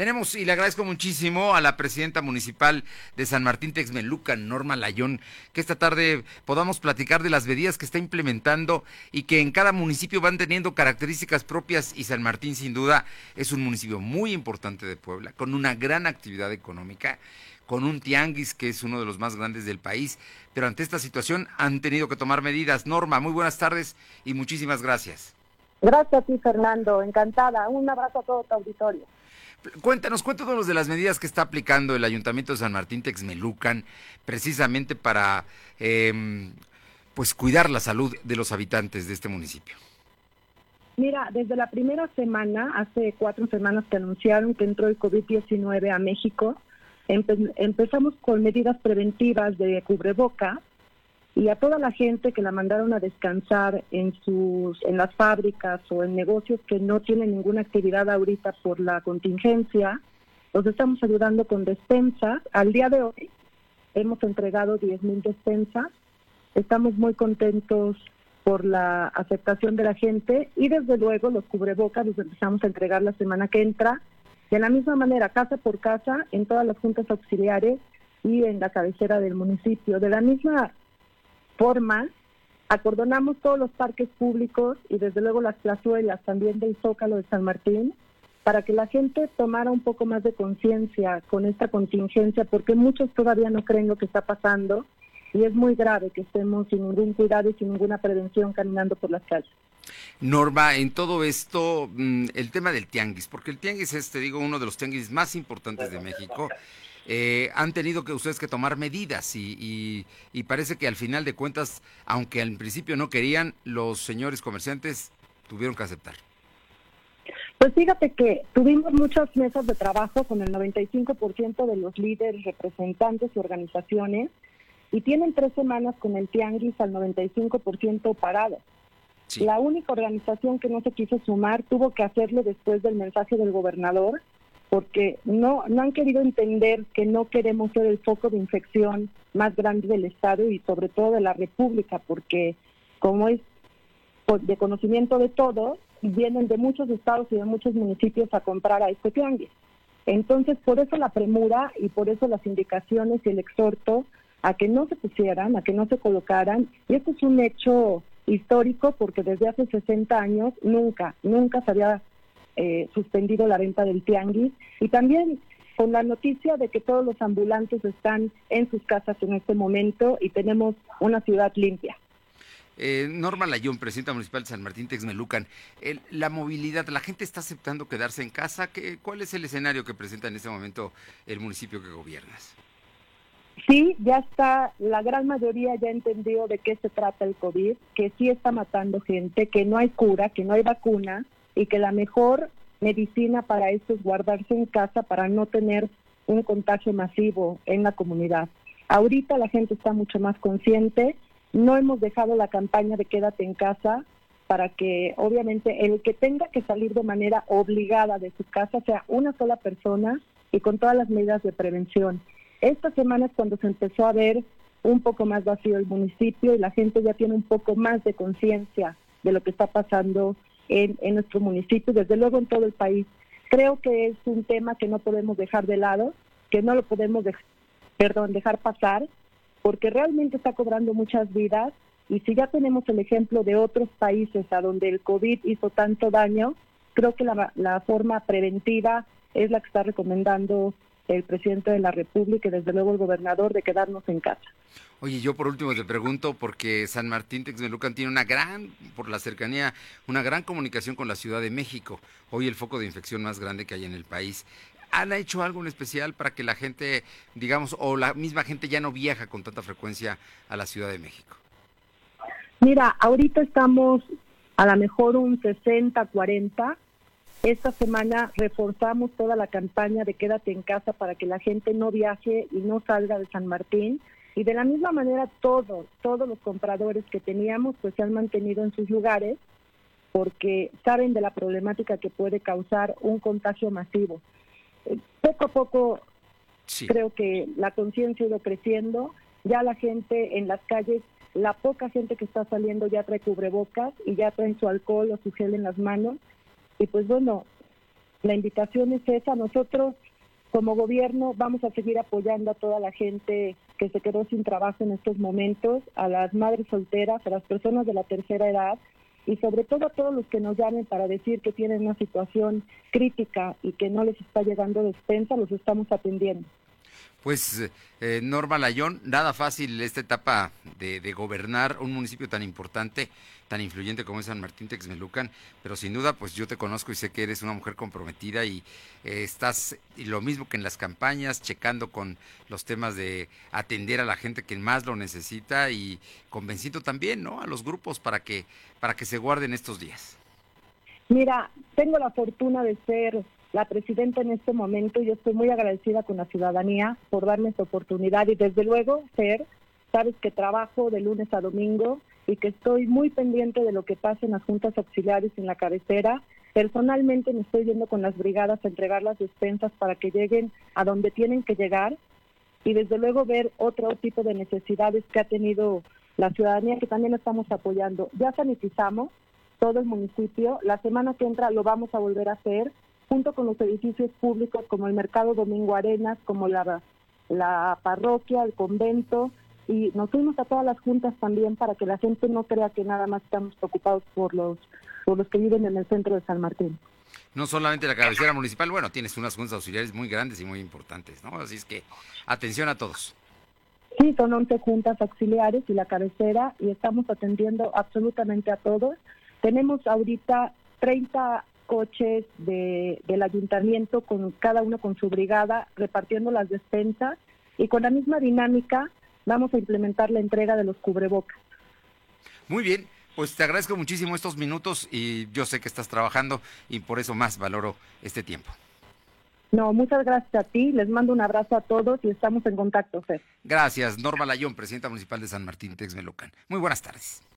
Tenemos, y le agradezco muchísimo a la presidenta municipal de San Martín Texmelucan, Norma Layón, que esta tarde podamos platicar de las medidas que está implementando y que en cada municipio van teniendo características propias y San Martín sin duda es un municipio muy importante de Puebla, con una gran actividad económica, con un tianguis que es uno de los más grandes del país, pero ante esta situación han tenido que tomar medidas. Norma, muy buenas tardes y muchísimas gracias. Gracias a ti, Fernando. Encantada. Un abrazo a todo tu auditorio. Cuéntanos, cuéntanos de las medidas que está aplicando el Ayuntamiento de San Martín Texmelucan precisamente para em, pues cuidar la salud de los habitantes de este municipio. Mira, desde la primera semana, hace cuatro semanas que anunciaron que entró el COVID-19 a México, empezamos con medidas preventivas de cubreboca y a toda la gente que la mandaron a descansar en sus en las fábricas o en negocios que no tienen ninguna actividad ahorita por la contingencia, los estamos ayudando con despensas. Al día de hoy hemos entregado 10 mil despensas. Estamos muy contentos por la aceptación de la gente y desde luego los cubrebocas los empezamos a entregar la semana que entra. De la misma manera, casa por casa, en todas las juntas auxiliares y en la cabecera del municipio. De la misma forma, acordonamos todos los parques públicos y desde luego las plazuelas también del Zócalo de San Martín para que la gente tomara un poco más de conciencia con esta contingencia, porque muchos todavía no creen lo que está pasando y es muy grave que estemos sin ningún cuidado y sin ninguna prevención caminando por las calles. Norma, en todo esto, mm, el tema del tianguis, porque el tianguis es, te digo, uno de los tianguis más importantes de México eh, han tenido que ustedes que tomar medidas y, parece que al final de cuentas, aunque al principio no querían, los señores comerciantes tuvieron que aceptar. Pues fíjate que tuvimos muchas mesas de trabajo con el 95% de los líderes, representantes y organizaciones y tienen tres semanas con el tianguis al 95% parado. La única organización que no se quiso sumar tuvo que hacerlo después del mensaje del gobernador porque no, no han querido entender que no queremos ser el foco de infección más grande del Estado y sobre todo de la República, porque como es de conocimiento de todos, vienen de muchos estados y de muchos municipios a comprar a este tianguis. Entonces, por eso la premura y por eso las indicaciones y el exhorto a que no se pusieran, a que no se colocaran. Y esto es un hecho histórico porque desde hace 60 años nunca, nunca se había eh, suspendido la venta del tianguis y también con la noticia de que todos los ambulantes están en sus casas en este momento y tenemos una ciudad limpia. Eh, Norma Layón, presidenta municipal de San Martín Texmelucan, la movilidad, ¿la gente está aceptando quedarse en casa? ¿Qué, ¿Cuál es el escenario que presenta en este momento el municipio que gobiernas? Sí, ya está, la gran mayoría ya entendió de qué se trata el COVID, que sí está matando gente, que no hay cura, que no hay vacuna, y que la mejor medicina para esto es guardarse en casa para no tener un contagio masivo en la comunidad. Ahorita la gente está mucho más consciente, no hemos dejado la campaña de quédate en casa para que obviamente el que tenga que salir de manera obligada de su casa sea una sola persona y con todas las medidas de prevención. Esta semana es cuando se empezó a ver un poco más vacío el municipio y la gente ya tiene un poco más de conciencia de lo que está pasando en, nuestro municipio, desde luego en todo el país. Creo que es un tema que no podemos dejar de lado, que no lo podemos perdón, dejar pasar, porque realmente está cobrando muchas vidas y si ya tenemos el ejemplo de otros países a donde el COVID hizo tanto daño, creo que la, la forma preventiva es la que está recomendando el presidente de la República y desde luego el gobernador de quedarnos en casa. Oye, yo por último te pregunto, porque San Martín Texmelucan tiene una gran, por la cercanía, una gran comunicación con la Ciudad de México, hoy el foco de infección más grande que hay en el país. ¿Han hecho algo en especial para que la gente, digamos, o la misma gente ya no viaja con tanta frecuencia a la Ciudad de México? Mira, ahorita estamos a lo mejor un 60, 40 esta semana reforzamos toda la campaña de quédate en casa para que la gente no viaje y no salga de San Martín. Y de la misma manera todos, todos los compradores que teníamos pues se han mantenido en sus lugares porque saben de la problemática que puede causar un contagio masivo. Eh, poco a poco creo que la conciencia ha ido creciendo, ya la gente en las calles, la poca gente que está saliendo ya trae cubrebocas y ya traen su alcohol o su gel en las manos y pues bueno, la invitación es esa. Nosotros como gobierno vamos a seguir apoyando a toda la gente que se quedó sin trabajo en estos momentos, a las madres solteras, a las personas de la tercera edad y sobre todo a todos los que nos llamen para decir que tienen una situación crítica y que no les está llegando despensa, los estamos atendiendo. Pues eh, Norma Layón, nada fácil esta etapa de, gobernar un municipio tan importante, tan influyente como es San Martín Texmelucan, pero sin duda pues yo te conozco y sé que eres una mujer comprometida y eh, estás y lo mismo que en las campañas, checando con los temas de atender a la gente que más lo necesita y convenciendo también ¿no? a los grupos para que, para que se guarden estos días. Mira, tengo la fortuna de ser la presidenta en este momento. Yo estoy muy agradecida con la ciudadanía por darme esta oportunidad y desde luego, Fer, sabes que trabajo de lunes a domingo y que estoy muy pendiente de lo que pasa en las juntas auxiliares en la cabecera. Personalmente me estoy yendo con las brigadas a entregar las despensas para que lleguen a donde tienen que llegar y desde luego ver otro tipo de necesidades que ha tenido la ciudadanía que también estamos apoyando. Ya sanitizamos todo el municipio, la semana que entra lo vamos a volver a hacer junto con los edificios públicos como el Mercado Domingo Arenas, como la, la parroquia, el convento, y nos fuimos a todas las juntas también para que la gente no crea que nada más estamos preocupados por los, por los que viven en el centro de San Martín. No solamente la cabecera municipal, bueno, tienes unas juntas auxiliares muy grandes y muy importantes, ¿no? Así es que atención a todos. Sí, son 11 juntas auxiliares y la cabecera y estamos atendiendo absolutamente a todos. Tenemos ahorita 30 coches de, del ayuntamiento, con cada uno con su brigada, repartiendo las despensas y con la misma dinámica vamos a implementar la entrega de los cubrebocas. Muy bien, pues te agradezco muchísimo estos minutos y yo sé que estás trabajando y por eso más valoro este tiempo. No, muchas gracias a ti, les mando un abrazo a todos y estamos en contacto, Fer. Gracias, Norma Layón, presidenta municipal de San Martín Texmelucan. Muy buenas tardes.